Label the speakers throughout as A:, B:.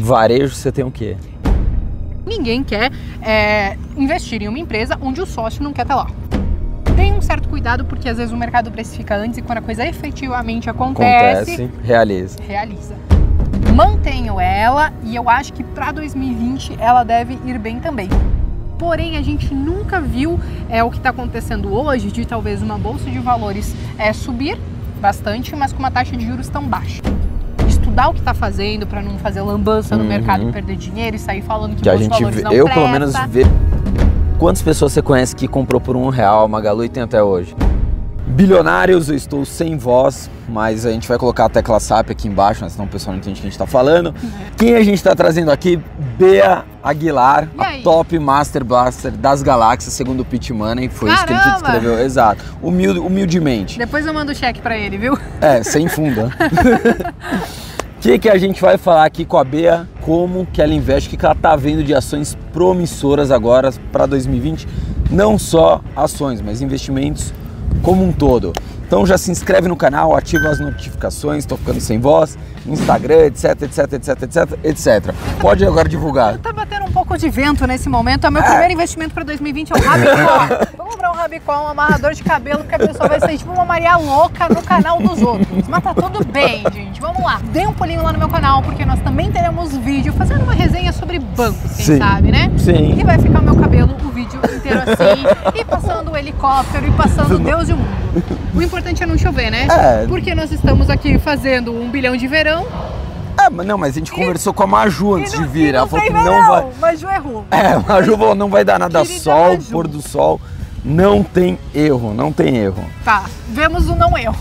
A: Varejo, você tem o quê?
B: Ninguém quer é, investir em uma empresa onde o sócio não quer estar lá. Tem um certo cuidado porque às vezes o mercado precifica antes e quando a coisa efetivamente acontece,
A: Acontece, realiza.
B: realiza. Mantenho ela e eu acho que para 2020 ela deve ir bem também. Porém, a gente nunca viu é, o que está acontecendo hoje de talvez uma bolsa de valores é, subir bastante, mas com uma taxa de juros tão baixa. Estudar o que está fazendo para não fazer lambança no
A: Uhum.
B: mercado e perder dinheiro e sair falando que,
A: Que a gente
B: valores
A: vê, eu
B: presta.
A: pelo menos vejo. Quantas pessoas você conhece que comprou por um real Magalu e tem até hoje? Bilionários, eu estou sem voz, mas a gente vai colocar a tecla SAP aqui embaixo, né, senão o pessoal não entende o que a gente está falando. Quem a gente está trazendo aqui? Bea Aguilar, a top Master Blaster das galáxias, segundo o Pit Money, foi isso que ele
B: Caramba!
A: descreveu. Exato. Humilde, humildemente.
B: Depois eu mando o cheque para ele, viu?
A: É, sem funda. O que, que a gente vai falar aqui com a Bea? Como que ela investe, o que, que ela tá vendo de ações promissoras agora para 2020? Não só ações, mas investimentos como um todo. Então já se inscreve no canal, ativa as notificações, estou ficando sem voz, Instagram, etc, etc, etc, etc, etc. Pode agora divulgar.
B: Tá batendo um pouco de vento nesse momento. É meu primeiro investimento para 2020 é o Rabicó. Comprar um Rabicó, um amarrador de cabelo, que a pessoa vai sair tipo uma Maria louca no canal dos outros. Mas tá tudo bem, gente. Vamos lá. Dê um pulinho lá no meu canal, porque nós também teremos vídeo fazendo uma resenha sobre bancos, quem
A: Sim.
B: sabe, né?
A: Sim.
B: E vai ficar o meu cabelo o vídeo inteiro assim, e passando o helicóptero, e passando Deus e o mundo. O importante é não chover, né?
A: É.
B: Porque nós estamos aqui fazendo um bilhão de verão.
A: É, mas não, mas a gente conversou com a Maju antes
B: e
A: de
B: não-
A: vir.
B: e
A: Ela
B: não
A: falou que não
B: verão,
A: vai.
B: Mas Ju errou.
A: É, a Maju falou não vai dar nada
B: Querida
A: sol,
B: Maju.
A: pôr do sol. Não tem erro, não tem erro.
B: Tá, vemos o não erro.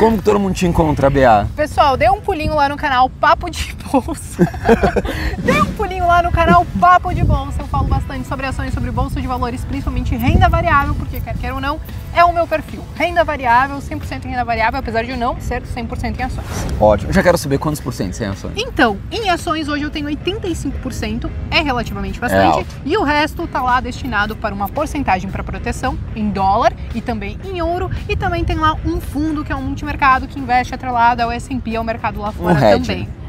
A: Como que todo mundo te encontra, BA?
B: Pessoal, dê um pulinho lá no canal Papo de Bolsa. dê um pulinho lá no canal Papo de Bolsa. Eu falo bastante sobre ações, sobre bolsa de valores, principalmente renda variável, porque quer queira ou não, é o meu perfil. Renda variável, 100% em renda variável, apesar de não ser 100% em ações.
A: Ótimo. Já quero saber quantos por cento sem ações.
B: Então, em ações hoje eu tenho 85%, é relativamente bastante,
A: alto.
B: e o resto tá lá destinado para uma porcentagem para proteção em dólar e também em ouro, e também tem lá um fundo que é um multimercado que investe atrelado ao S&P, ao mercado lá fora
A: hedge.
B: também. É,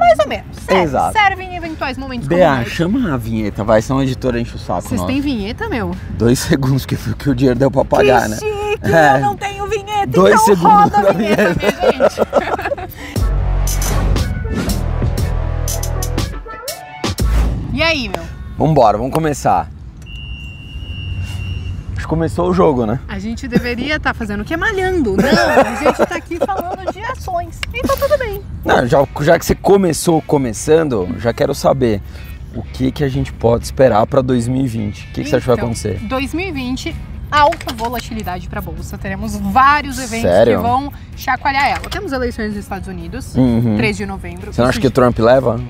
B: mais ou menos. Serve,
A: Exato.
B: serve em eventuais momentos
A: BA, chama a vinheta, vai, senão a editora enche o saco.
B: Vocês têm vinheta, meu?
A: Dois segundos que que o dinheiro deu pra pagar,
B: que
A: né?
B: chique!
A: É.
B: Eu não tenho vinheta,
A: Dois
B: então
A: segundos
B: roda a vinheta,
A: vinheta.
B: minha gente. e aí, meu?
A: Vambora, vamos começar. Que começou o jogo, né?
B: A gente deveria estar fazendo o quê? Malhando. Não, a gente tá aqui falando de ações. Então tudo bem.
A: Não, já, já que você começou começando, já quero saber o que, que a gente pode esperar pra 2020. O que, que você acha que vai
B: Então,
A: acontecer?
B: 2020, alta volatilidade para a bolsa. Teremos vários eventos
A: Sério?
B: que vão chacoalhar ela. Temos eleições nos Estados Unidos,
A: Uhum.
B: 3 de novembro.
A: Você não acha que o Trump leva?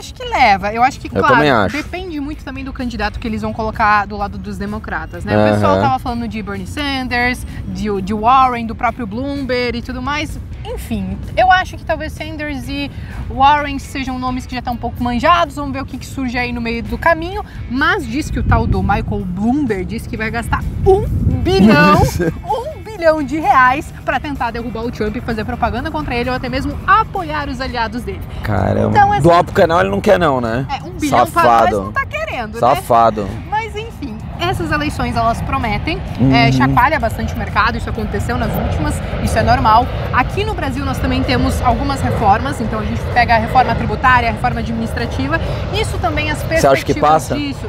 B: Eu acho que leva. Eu acho que,
A: Eu
B: claro, depende muito também do candidato que eles vão colocar do lado dos democratas, né?
A: Aham.
B: O pessoal tava falando de Bernie Sanders, de, de Warren, do próprio Bloomberg e tudo mais. Enfim, eu acho que talvez Sanders e Warren sejam nomes que já estão um pouco manjados. Vamos ver o que, que surge aí no meio do caminho. Mas diz que o tal do Michael Bloomberg diz que vai gastar um bilhão, um bilhão de reais para tentar derrubar o Trump e fazer propaganda contra ele ou até mesmo apoiar os aliados dele.
A: Caramba.
B: Então, assim-
A: Doar pro canal ele não quer não, né?
B: É, um bilhão para nós
A: Safado.
B: não tá querendo, né?
A: Safado.
B: Mas enfim, essas eleições elas prometem,
A: Uhum.
B: é, chacoalha bastante o mercado, isso aconteceu nas últimas, isso é normal. Aqui no Brasil nós também temos algumas reformas, então a gente pega a reforma tributária, a reforma administrativa, isso também as perspectivas
A: Você acha que passa?
B: disso.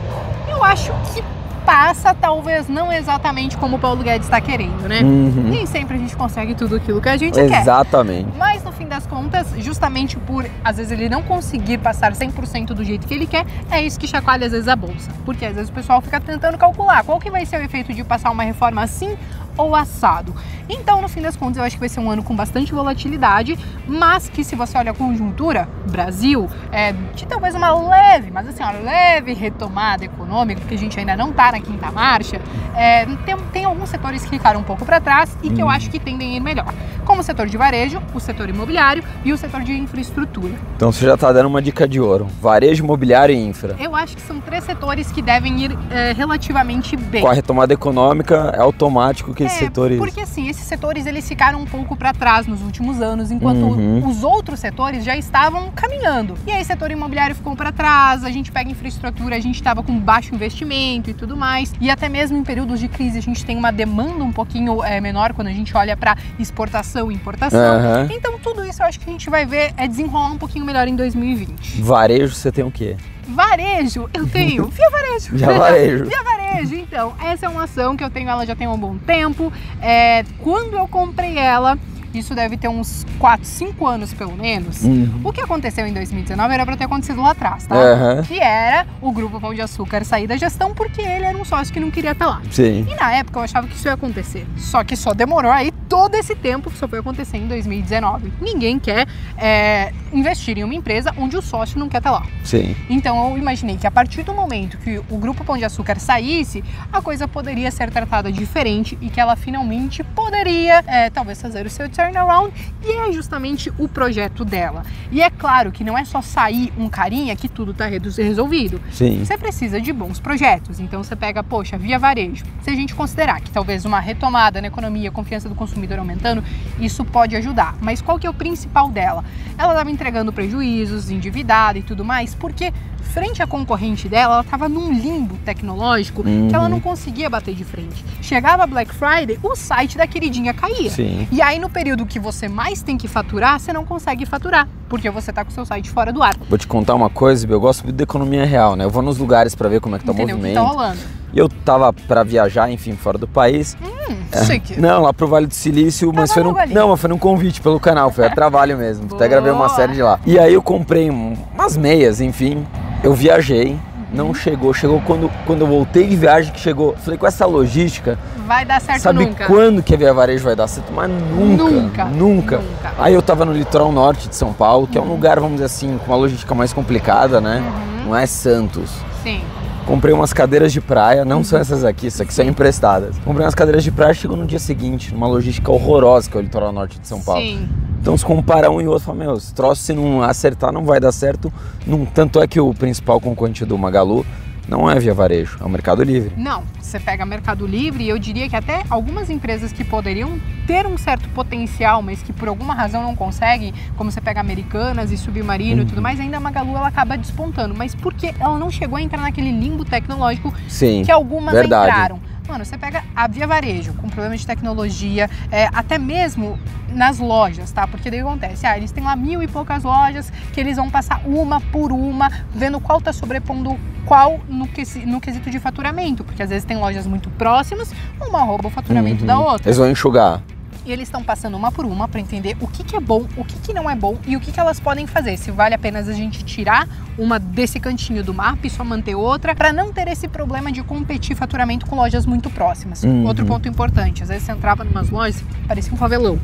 B: Eu acho que passa, talvez não exatamente como o Paulo Guedes está querendo, né?
A: Uhum.
B: Nem sempre a gente consegue tudo aquilo que a gente quer.
A: Exatamente.
B: Mas no fim das contas, justamente por às vezes ele não conseguir passar 100% do jeito que ele quer, é isso que chacoalha às vezes a bolsa. Porque às vezes o pessoal fica tentando calcular qual que vai ser o efeito de passar uma reforma assim ou assado. Então, no fim das contas, eu acho que vai ser um ano com bastante volatilidade, mas que se você olha a conjuntura, Brasil, é, de talvez uma leve, mas assim, uma leve retomada econômica, porque a gente ainda não está na quinta marcha, é, tem, tem alguns setores que ficaram um pouco para trás e que eu acho que tendem a ir melhor. Como o setor de varejo, o setor imobiliário e o setor de infraestrutura.
A: Então você já tá dando uma dica de ouro. Varejo, imobiliário e infra.
B: Eu acho que são três setores que devem ir é, relativamente bem.
A: Com a retomada econômica, é automático que esses
B: É,
A: setores...
B: Porque assim, esses esses setores eles ficaram um pouco para trás nos últimos anos, enquanto
A: Uhum.
B: os outros setores já estavam caminhando. E aí, o setor imobiliário ficou para trás, a gente pega infraestrutura, a gente estava com baixo investimento e tudo mais. E até mesmo em períodos de crise, a gente tem uma demanda um pouquinho é, menor quando a gente olha para exportação e importação.
A: Aham.
B: Então, tudo isso eu acho que a gente vai ver é desenrolar um pouquinho melhor em 2020.
A: Varejo, você tem o quê?
B: Varejo, eu tenho. Via varejo.
A: Já varejo.
B: Via varejo, então. Essa é uma ação que eu tenho, ela já tem um bom tempo. É, quando eu comprei ela, isso deve ter uns 4, 5 anos pelo menos.
A: Uhum.
B: O que aconteceu em 2019 era para ter acontecido lá atrás, tá?
A: Aham.
B: Que era o Grupo Pão de Açúcar sair da gestão porque ele era um sócio que não queria estar lá.
A: Sim.
B: E na época eu achava que isso ia acontecer. Só que só demorou aí todo esse tempo que só foi acontecer em 2019. Ninguém quer é, investir em uma empresa onde o sócio não quer estar lá.
A: Sim.
B: Então eu imaginei que a partir do momento que o Grupo Pão de Açúcar saísse, a coisa poderia ser tratada diferente e que ela finalmente poderia, é, talvez, fazer o seu turnaround. E é justamente o projeto dela. E é claro que não é só sair um carinha que tudo está resolvido.
A: Sim.
B: Você precisa de bons projetos. Então você pega, poxa, via varejo. Se a gente considerar que talvez uma retomada na economia, confiança do consumidor aumentando, isso pode ajudar. Mas qual que é o principal dela? Ela estava entregando prejuízos, endividada e tudo mais, porque frente à concorrente dela, ela estava num limbo tecnológico que ela
A: Uhum.
B: não conseguia bater de frente. Chegava Black Friday, o site da queridinha caía.
A: Sim.
B: E aí, no período que você mais tem que faturar, você não consegue faturar, porque você tá com o seu site fora do ar.
A: Vou te contar uma coisa, eu gosto muito da economia real, né? Eu vou nos lugares pra ver como é que tá o
B: Entendeu? O que
A: movimento.
B: tá rolando.
A: E eu tava pra viajar, enfim, fora do país.
B: Hum, chique.
A: Não, lá pro Vale do Silício, mas foi num, não, mas foi num convite pelo canal, foi a trabalho mesmo. Até
B: Boa.
A: gravei uma série de lá. E aí eu comprei um- umas meias, enfim. Eu viajei, não
B: Uhum.
A: chegou, chegou quando, quando eu voltei de viagem que chegou. Falei com essa logística,
B: Vai dar certo
A: sabe
B: nunca.
A: quando que a Via Varejo vai dar certo? Mas nunca,
B: Nunca,
A: nunca.
B: nunca.
A: Aí eu tava no litoral norte de São Paulo, que é um
B: Uhum.
A: lugar, vamos dizer assim, com uma logística mais complicada, né? Não é Santos.
B: Sim.
A: Comprei umas cadeiras de praia, não são essas aqui, essas aqui são emprestadas. Comprei umas cadeiras de praia, chegou no dia seguinte, numa logística horrorosa que é o litoral norte de São Paulo.
B: Sim.
A: Então se compara um e outro, fala, meu, esse troço se não acertar não vai dar certo. Não- tanto é que o principal concorrente do Magalu não é via varejo, é o Mercado Livre.
B: Não, você pega Mercado Livre e eu diria que até algumas empresas que poderiam ter um certo potencial, mas que por alguma razão não conseguem, como você pega Americanas e Submarino e tudo mais, ainda a Magalu ela acaba despontando. Mas porque ela não chegou a entrar naquele limbo tecnológico
A: Sim.
B: que algumas
A: verdade.
B: entraram. Mano, você pega a Via Varejo com problemas de tecnologia, é, até mesmo nas lojas, tá? Porque daí que acontece, ah, eles têm lá mil e poucas lojas que eles vão passar uma por uma, vendo qual tá sobrepondo qual no, quesi- no quesito de faturamento, porque às vezes tem lojas muito próximas, uma rouba o faturamento
A: Uhum.
B: da outra.
A: Eles vão enxugar.
B: E eles estão passando uma por uma para entender o que, que é bom, o que, que não é bom e o que, que elas podem fazer. Se vale a pena a gente tirar uma desse cantinho do mapa e só manter outra, para não ter esse problema de competir faturamento com lojas muito próximas.
A: Uhum.
B: Outro ponto importante, às vezes você entrava em umas lojas, parecia um favelão.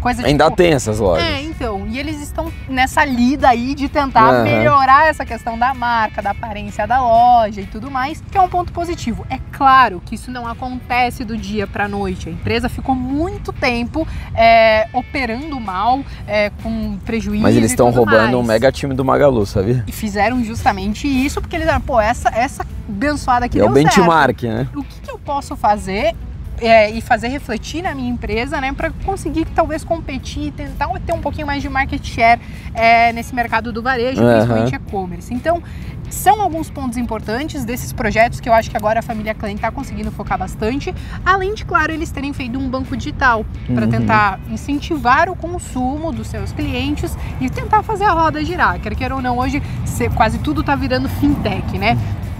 B: Coisa
A: Ainda
B: tipo,
A: tem essas lojas.
B: é, então, e eles estão nessa lida aí de tentar
A: Aham.
B: melhorar essa questão da marca, da aparência da loja e tudo mais, que é um ponto positivo. É claro que isso não acontece do dia para noite. A empresa ficou muito tempo é, operando mal, é, com prejuízo.
A: Mas eles estão roubando
B: mais.
A: um mega time do Magalu, sabia?
B: E fizeram justamente isso porque eles eram, pô, essa, essa abençoada aqui
A: é o
B: deu certo
A: benchmark, né?
B: o que, que eu posso fazer é, e fazer refletir na minha empresa, né, para conseguir talvez competir e tentar ter um pouquinho mais de market share é, nesse mercado do varejo,
A: Aham.
B: principalmente e-commerce. Então, são alguns pontos importantes desses projetos que eu acho que agora a família Klein está conseguindo focar bastante, além de, claro, eles terem feito um banco digital para
A: Uhum.
B: tentar incentivar o consumo dos seus clientes e tentar fazer a roda girar. Quer queira ou não, hoje quase tudo está virando fintech, né?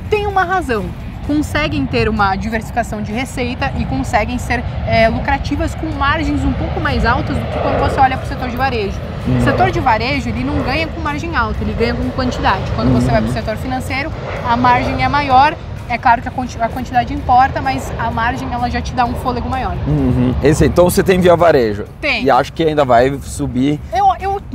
B: Tem uma razão. Conseguem ter uma diversificação de receita e conseguem ser é, lucrativas com margens um pouco mais altas do que quando você olha para o setor de varejo. O setor de varejo ele não ganha com margem alta, ele ganha com quantidade. Quando você vai para o setor financeiro, a margem é maior. É claro que a quantidade importa, mas a margem ela já te dá um fôlego maior.
A: Uhum. Esse, então você tem via varejo.
B: Tem.
A: E acho que ainda vai subir.
B: Eu,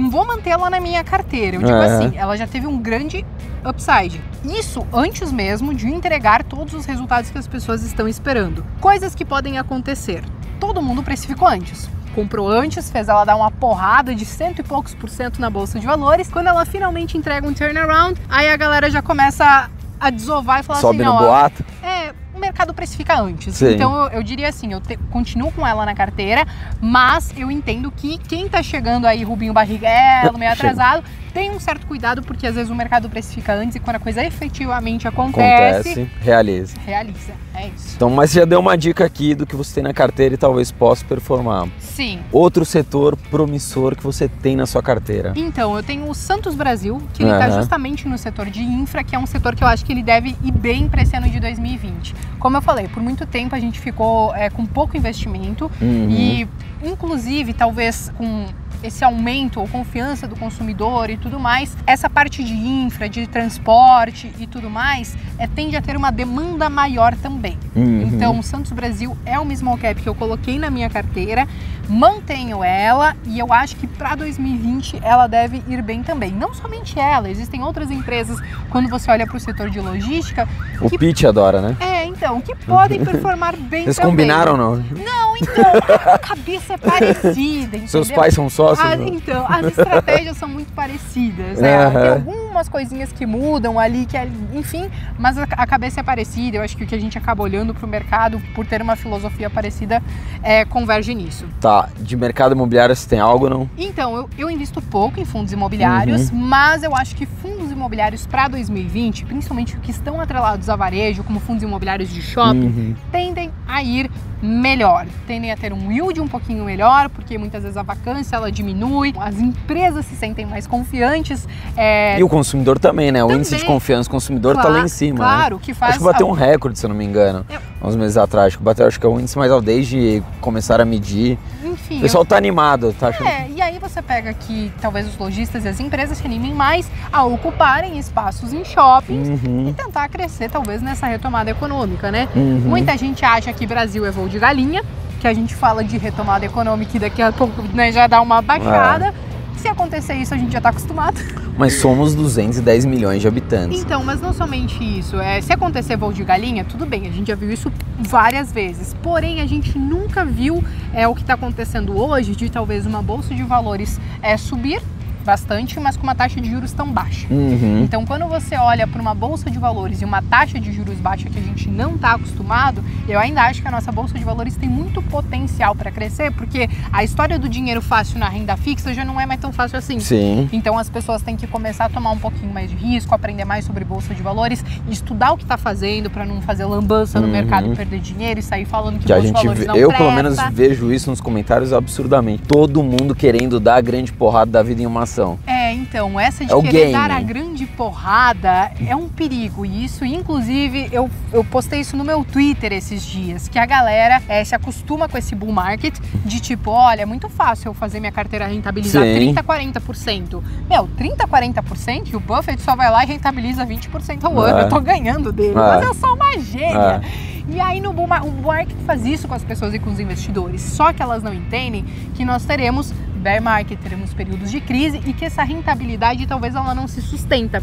B: vou mantê-la na minha carteira. Eu digo
A: É.
B: assim, ela já teve um grande upside. Isso antes mesmo de entregar todos os resultados que as pessoas estão esperando. Coisas que podem acontecer. Todo mundo precificou antes. Comprou antes, fez ela dar uma porrada de cento e poucos por cento na bolsa de valores. Quando ela finalmente entrega um turnaround, aí a galera já começa a desovar e falar
A: sobe
B: assim,
A: no
B: ó,
A: boato.
B: é, o mercado precifica antes.
A: Sim.
B: Então eu, eu diria assim, eu te- continuo com ela na carteira, mas eu entendo que quem tá chegando aí, Rubinho Barriguelo, meio
A: Chega.
B: atrasado, tem um certo cuidado, porque às vezes o mercado precifica antes e quando a coisa efetivamente acontece,
A: Acontece, realiza.
B: realiza. É isso.
A: Então, mas você já deu uma dica aqui do que você tem na carteira e talvez possa performar.
B: Sim.
A: Outro setor promissor que você tem na sua carteira.
B: Então, eu tenho o Santos Brasil, que ele está
A: Aham.
B: justamente no setor de infra, que é um setor que eu acho que ele deve ir bem para esse ano de 2020. Como eu falei, por muito tempo a gente ficou é, com pouco investimento
A: Uhum.
B: e, inclusive, talvez com esse aumento ou confiança do consumidor e tudo mais, essa parte de infra, de transporte e tudo mais, é, tende a ter uma demanda maior também.
A: Uhum.
B: Então, o Santos Brasil é uma small cap que eu coloquei na minha carteira, mantenho ela e eu acho que para 2020 ela deve ir bem também. Não somente ela, existem outras empresas, quando você olha para o setor de logística,
A: o
B: que-
A: Pete adora, né?
B: é, então, que podem performar bem
A: Vocês
B: também.
A: combinaram não?
B: Não, então, a cabeça é parecida, entendeu?
A: Seus pais são sócios?
B: Ah, então, as estratégias são muito parecidas, né?
A: Aham.
B: Tem algumas coisinhas que mudam ali, que enfim, mas a, cabeça é parecida. Eu acho que o que a gente acaba olhando para o mercado, por ter uma filosofia parecida, é, converge nisso.
A: Tá, de mercado imobiliário você tem algo não?
B: Então, eu, eu invisto pouco em fundos imobiliários,
A: Uhum.
B: mas eu acho que fundos imobiliários para 2020, principalmente os que estão atrelados a varejo, como fundos imobiliários de shopping,
A: Uhum.
B: tendem a ir melhor, tendem a ter um yield um pouquinho melhor, porque muitas vezes a vacância ela diminui, as empresas se sentem mais confiantes. é,
A: E o consumidor também, né? O
B: Também.
A: índice de confiança do consumidor tá
B: Cla-
A: lá em cima, né?
B: Claro, que faz
A: Acho que bateu um recorde, se eu não me engano,
B: Eu-
A: uns meses atrás. Acho que bateu, acho que é o índice mais alto desde começar a medir.
B: Enfim,
A: O pessoal tá animado, tá achando?
B: É, você pega que talvez os lojistas e as empresas se animem mais a ocuparem espaços em shoppings
A: Uhum,
B: e tentar crescer talvez nessa retomada econômica, né?
A: uhum.
B: Muita gente acha que Brasil é voo de galinha, que a gente fala de retomada econômica e daqui a pouco né, já dá uma baixada. Se acontecer isso, a gente já está acostumado.
A: Mas somos 210 milhões de habitantes.
B: Então, mas não somente isso. É, se acontecer voo de galinha, tudo bem, a gente já viu isso várias vezes. Porém, a gente nunca viu é, o que está acontecendo hoje de talvez uma bolsa de valores é, subir bastante, mas com uma taxa de juros tão baixa.
A: Uhum.
B: Então, quando você olha para uma bolsa de valores e uma taxa de juros baixa que a gente não está acostumado, eu ainda acho que a nossa bolsa de valores tem muito potencial para crescer, porque a história do dinheiro fácil na renda fixa já não é mais tão fácil assim.
A: Sim.
B: Então as pessoas têm que começar a tomar um pouquinho mais de risco, aprender mais sobre bolsa de valores, estudar o que está fazendo para não fazer lambança no
A: Uhum.
B: mercado e perder dinheiro e sair falando que
A: Que a
B: bolsa de
A: gente
B: valores
A: vê, eu
B: presta.
A: pelo menos vejo isso nos comentários absurdamente. Todo mundo querendo dar a grande porrada da vida em uma ação.
B: É, então, essa de
A: É
B: querer dar a grande porrada é um perigo. E isso, inclusive, eu, eu postei isso no meu Twitter esses dias, que a galera é, se acostuma com esse bull market de tipo, olha, é muito fácil eu fazer minha carteira rentabilizar
A: Sim.
B: 30, 40%. Meu, 30, 40% e o Buffett só vai lá e rentabiliza 20% ao ano.
A: É.
B: Eu tô ganhando dele,
A: É.
B: mas eu sou uma gênia. E aí no bull, o bull market faz isso com as pessoas e com os investidores. Só que elas não entendem que nós teremos bear market, teremos períodos de crise e que essa rentabilidade talvez ela não se sustenta.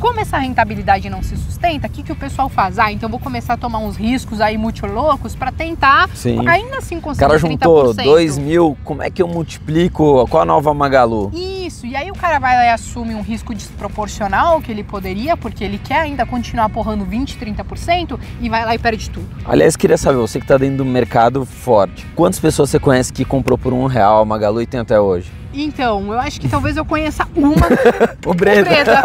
B: Como essa rentabilidade não se sustenta, o que, que o pessoal faz? Ah, então eu vou começar a tomar uns riscos aí muito loucos para tentar
A: Sim.
B: ainda assim
A: O
B: conseguir
A: cara juntou
B: 30%.
A: 2 mil, como é que eu multiplico? Qual a nova Magalu?
B: Isso, e aí o cara vai lá e assume um risco desproporcional que ele poderia, porque ele quer ainda continuar porrando 20, 30% e vai lá e perde tudo.
A: Aliás, queria saber, você que tá dentro do mercado forte, quantas pessoas você conhece que comprou por um real a Magalu e tem até hoje?
B: Então, eu acho que talvez eu conheça uma
A: O Breda.
B: Breda.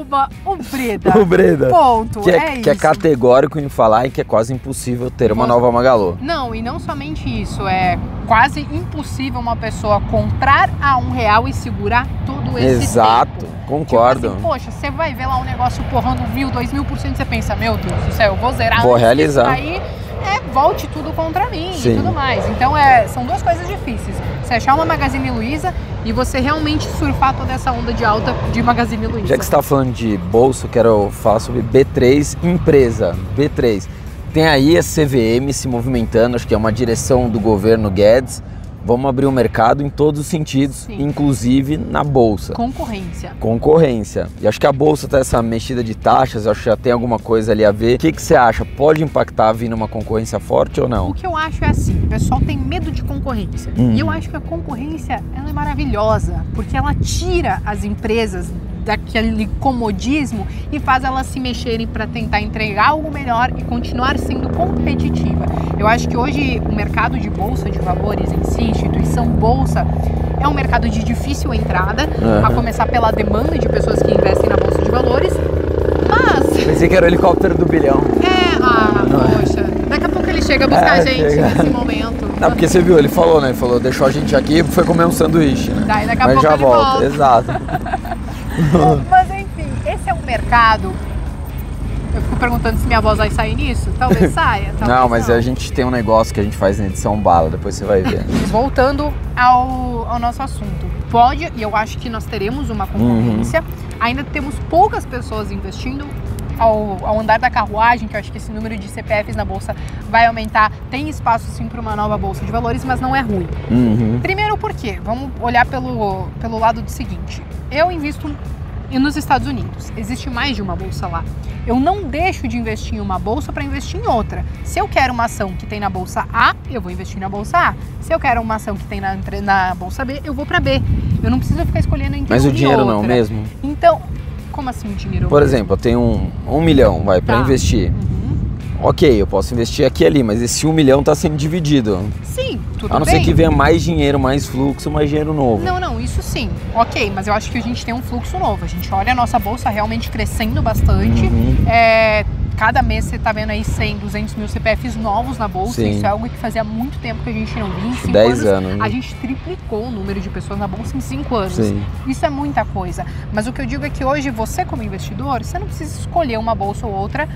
B: Uma, o Breda.
A: O Breda.
B: Ponto.
A: Que
B: é,
A: é, que é categórico em falar e que é quase impossível ter uma nova Magalu.
B: Não, e não somente isso, é quase impossível uma pessoa comprar a um real e segurar todo esse
A: Exato,
B: tempo.
A: concordo.
B: Tipo assim, poxa, você vai ver lá um negócio porrando mil, dois mil por cento, você pensa, meu Deus do céu, eu vou zerar
A: Vou realizar.
B: Aí é, volte tudo contra mim
A: Sim.
B: e tudo mais. Então é, são duas coisas difíceis. Você achar uma Magazine Luiza e você realmente surfar toda essa onda de alta de Magazine Luiza.
A: Já que você está falando de bolsa, eu quero falar sobre B3 empresa. B3. Tem aí a CVM se movimentando, acho que é uma direção do governo Guedes. Vamos abrir o mercado em todos os sentidos,
B: Sim.
A: inclusive na bolsa.
B: Concorrência.
A: Concorrência. E acho que a bolsa tá essa mexida de taxas, acho que já tem alguma coisa ali a ver. O que, que você acha? Pode impactar vindo uma concorrência forte ou
B: O
A: não?
B: que eu acho é assim, o pessoal tem medo de concorrência.
A: Hum.
B: E eu acho que a concorrência ela é maravilhosa, porque ela tira as empresas daquele comodismo e faz elas se mexerem para tentar entregar algo melhor e continuar sendo competitiva. Eu acho que hoje o mercado de bolsa de valores em si, instituição bolsa, é um mercado de difícil entrada,
A: Uhum.
B: a começar pela demanda de pessoas que investem na bolsa de valores. Mas
A: Pensei que era o helicóptero do bilhão.
B: é, ah, poxa, daqui a pouco ele chega buscar a
A: É,
B: gente
A: chega.
B: nesse momento.
A: Não, porque você viu, ele falou, né? Ele falou, deixou a gente aqui e foi comer um sanduíche, né?
B: Daí daqui a
A: Mas
B: pouco
A: já
B: ele
A: volta,
B: volta.
A: exato.
B: Mas enfim, esse é um mercado. Eu fico perguntando se minha voz vai sair nisso. Talvez saia. Talvez
A: Não, mas a gente tem um negócio que a gente faz na edição bala, depois você vai ver.
B: Voltando ao, ao nosso assunto. Pode, e eu acho que nós teremos uma concorrência. Ainda temos poucas pessoas investindo. Ao, ao andar da carruagem, que eu acho que esse número de CPFs na bolsa vai aumentar, tem espaço sim para uma nova bolsa de valores, mas não é ruim.
A: Uhum.
B: Primeiro por quê? Vamos olhar pelo, pelo lado do seguinte. Eu invisto nos Estados Unidos. Existe mais de uma bolsa lá. Eu não deixo de investir em uma bolsa para investir em outra. Se eu quero uma ação que tem na bolsa A, eu vou investir na bolsa A. Se eu quero uma ação que tem na, na bolsa B, eu vou para B. Eu não preciso ficar escolhendo entre
A: Mas o dinheiro não
B: outra.
A: mesmo?
B: Então, como assim o dinheiro?
A: Por exemplo, eu tenho um, um milhão, vai,
B: Tá.
A: investir.
B: Uhum.
A: Ok, eu posso investir aqui e ali, mas esse um milhão tá sendo dividido.
B: Sim, tudo
A: A não
B: bem.
A: ser que venha mais dinheiro, mais fluxo, mais dinheiro novo.
B: Não, não, isso sim. Ok, mas eu acho que a gente tem um fluxo novo. A gente olha a nossa bolsa realmente crescendo bastante.
A: Uhum.
B: É, cada mês você tá vendo aí 100, 200 mil CPFs novos na bolsa.
A: Sim.
B: Isso é algo que fazia muito tempo que a gente não via. Em cinco
A: 10
B: anos,
A: anos. né?
B: A gente triplicou o número de pessoas na bolsa em 5 anos.
A: Sim.
B: Isso é muita coisa. Mas o que eu digo é que hoje você, como investidor, você não precisa escolher uma bolsa ou outra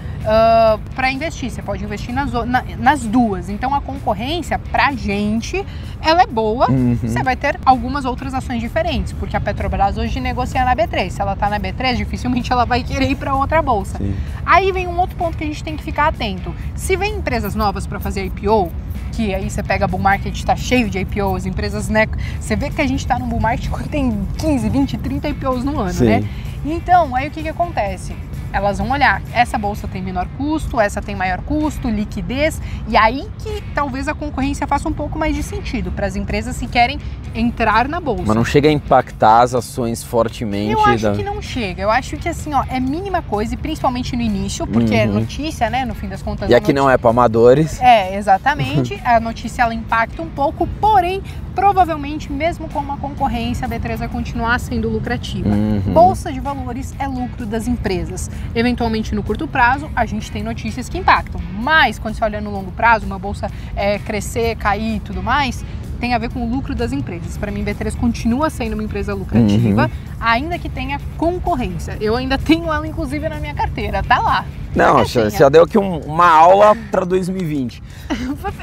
B: para investir. Você pode investir nas, na- nas duas. Então a concorrência, pra gente, ela é boa.
A: Uhum.
B: Você vai ter algumas outras ações diferentes, porque a Petrobras hoje negocia na B3. Se ela tá na B3, dificilmente ela vai querer ir para outra bolsa.
A: Sim.
B: Aí vem um outro ponto que a gente tem que ficar atento. Se vem empresas novas para fazer IPO, que aí você pega bull market, está cheio de IPOs, empresas, né? Você vê que a gente está no bull market quando tem 15, 20, 30 IPOs no ano,
A: Sim.
B: né? Então, aí o que, que acontece? Elas vão olhar, essa bolsa tem menor custo, essa tem maior custo, liquidez, e aí que talvez a concorrência faça um pouco mais de sentido para as empresas que querem entrar na bolsa.
A: Mas não chega a impactar as ações fortemente.
B: Eu acho
A: da-
B: que não chega. Eu acho que assim, ó, é mínima coisa, e principalmente no início, porque é
A: Uhum.
B: notícia, né? No fim das contas.
A: E aqui não
B: noti-
A: é pra amadores.
B: É, exatamente. a notícia ela impacta um pouco, porém, provavelmente, mesmo com uma concorrência, a B3 vai continuar sendo lucrativa.
A: Uhum.
B: Bolsa de valores é lucro das empresas. Eventualmente, no curto prazo, a gente tem notícias que impactam. Mas, quando você olha no longo prazo, uma bolsa é, crescer, cair e tudo mais, tem a ver com o lucro das empresas. Para mim, B3 continua sendo uma empresa lucrativa,
A: Uhum.
B: ainda que tenha concorrência. Eu ainda tenho ela, inclusive, na minha carteira. Tá lá.
A: Não, já,
B: quietinha.
A: já deu aqui um- uma aula pra 2020.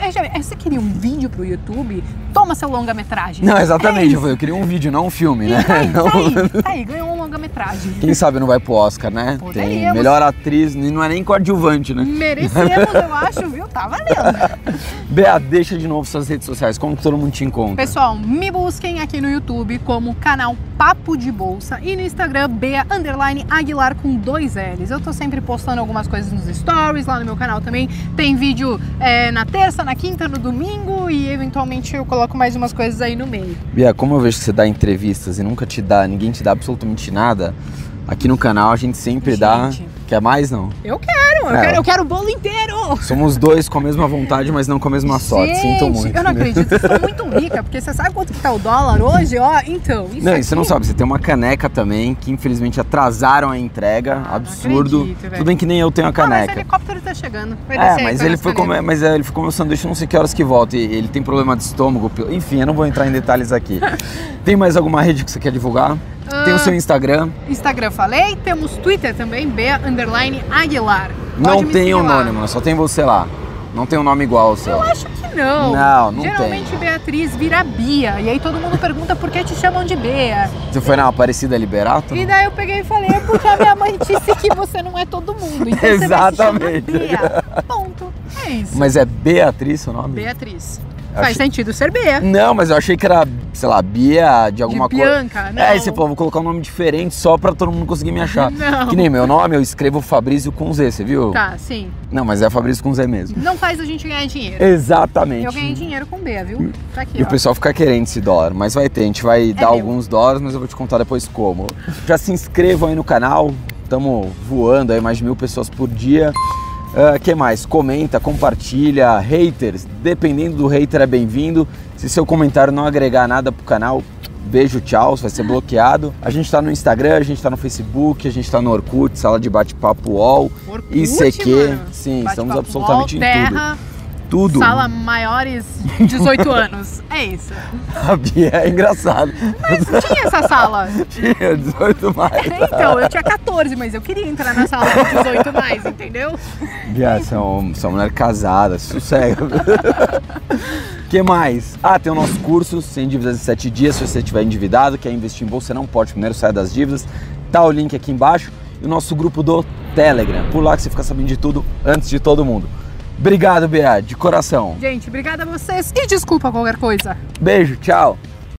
B: Veja bem, Você queria um vídeo pro YouTube? Toma seu longa-metragem.
A: Não, exatamente.
B: É
A: eu,
B: isso.
A: falei, eu queria um vídeo, não um filme,
B: E
A: né?
B: tá aí,
A: Não-
B: tá aí, tá aí, ganhou um longa-metragem.
A: Quem sabe não vai pro Oscar, né? Tem
B: Poderíamos.
A: melhor atriz, não é nem coadjuvante, né?
B: Merecemos, eu acho, viu? Tá valendo.
A: Bea, deixa de novo suas redes sociais, como que todo mundo te encontra?
B: Pessoal, me busquem aqui no YouTube como canal Papo de Bolsa e no Instagram Bea Underline Aguilar com dois L's. Eu tô sempre postando algumas coisas nos stories, lá no meu canal também. Tem vídeo é, na terça, na quinta, no domingo e eventualmente eu coloco mais umas coisas aí no meio.
A: Bia, como eu vejo que você dá entrevistas e nunca te dá, ninguém te dá absolutamente nada, aqui no canal a gente sempre dá.
B: Gente.
A: Quer mais não?
B: Eu quero, eu
A: É.
B: quero, eu quero o bolo inteiro!
A: Somos dois com a mesma vontade, mas não com a mesma sorte. Sinto muito.
B: Eu não acredito, eu sou muito rica, porque você sabe quanto que tá o dólar hoje, ó? Então, isso
A: Não,
B: aqui...
A: você não sabe, você tem uma caneca também, que infelizmente atrasaram a entrega.
B: Ah,
A: absurdo.
B: acredito.
A: Tudo bem que nem eu tenho a
B: Ah, mas o
A: caneca.
B: helicóptero tá chegando. Vai
A: É, mas ele foi,
B: caneca.
A: comer, mas é, ele foi comer o sanduíche não sei que horas que volta. E ele tem problema de estômago. Enfim, eu não vou entrar em detalhes aqui. tem mais alguma rede que você quer divulgar? Tem o
B: Ah,
A: seu Instagram.
B: Instagram falei, temos Twitter também, B underline Aguilar. Pode
A: Não tem
B: seguir
A: o
B: lá.
A: nome, mano. Só tem você lá. Não tem um nome igual ao seu.
B: Eu acho que não.
A: Não, não
B: Geralmente Beatriz vira Bia. E aí todo mundo pergunta por que te chamam de Bea.
A: Você foi na Aparecida Liberato?
B: E daí eu peguei e falei, é porque a minha mãe disse que você não é todo mundo. Então você
A: Exatamente.
B: Bea. Ponto. É isso.
A: Mas é Beatriz o nome?
B: Beatriz.
A: Eu
B: Faz
A: achei-
B: sentido ser Bea.
A: Não, mas eu achei que era sei lá, Bia de alguma
B: de
A: coisa.
B: Bianca, não.
A: É, aí você falou, vou colocar um nome diferente só pra todo mundo conseguir me achar.
B: Não.
A: Que nem meu nome, eu escrevo Fabrício com Z, você viu?
B: Tá, sim.
A: Não, mas é Fabrício com Z mesmo.
B: Não faz a gente ganhar dinheiro.
A: Exatamente.
B: Eu ganhei dinheiro com B, viu? Tá aqui,
A: E o
B: ó.
A: pessoal fica querendo esse dólar, mas vai ter, a gente vai dar
B: meu.
A: alguns dólares, mas eu vou te contar depois como. Já se inscrevam aí no canal, estamos voando aí mais de mil pessoas por dia. O que mais? Comenta, compartilha, haters, dependendo do hater é bem-vindo. Se seu comentário não agregar nada pro canal, beijo, tchau, você vai ser bloqueado. A gente tá no Instagram, a gente tá no Facebook, a gente tá no Orkut, sala de bate-papo UOL,
B: Orkut,
A: ICQ,
B: mano.
A: sim,
B: Bate-papo
A: estamos absolutamente
B: UOL,
A: em
B: terra,
A: tudo. Tudo.
B: Sala maiores 18 anos. É isso.
A: A Bia é engraçado.
B: Mas tinha essa sala.
A: Tinha 18 mais.
B: Então, eu tinha 14, mas eu queria entrar na sala com 18 mais, entendeu?
A: Bia, é você é uma mulher casada, sossega. O que mais? Ah, tem o nosso curso, 100 dívidas em 7 dias, se você estiver endividado, quer investir em bolsa, você não pode, primeiro sai das dívidas. Tá o link aqui embaixo. E o nosso grupo do Telegram. Por lá que você fica sabendo de tudo antes de todo mundo. Obrigado, Bia, de coração.
B: Gente, obrigada a vocês e desculpa qualquer coisa.
A: Beijo, tchau.